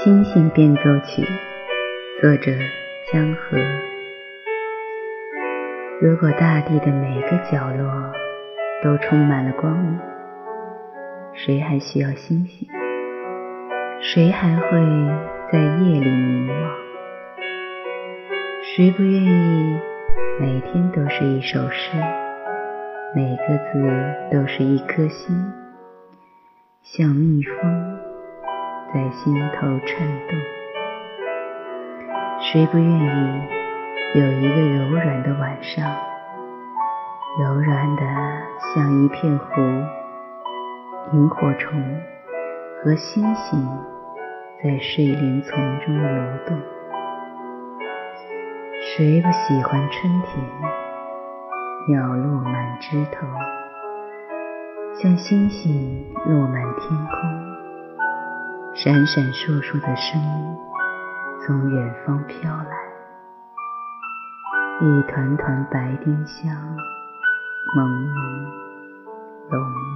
星星变奏曲，作者江河。如果大地的每个角落都充满了光明，谁还需要星星？谁还会在夜里凝望？谁不愿意每天都是一首诗，每个字都是一颗心，像蜜蜂？在心头颤动，谁不愿意有一个柔软的晚上，柔软的像一片湖，萤火虫和星星在睡莲丛中游动。谁不喜欢春天，鸟落满枝头，像星星落满天空。闪闪烁烁的声音从远方飘来，一团团白丁香，朦朦胧胧。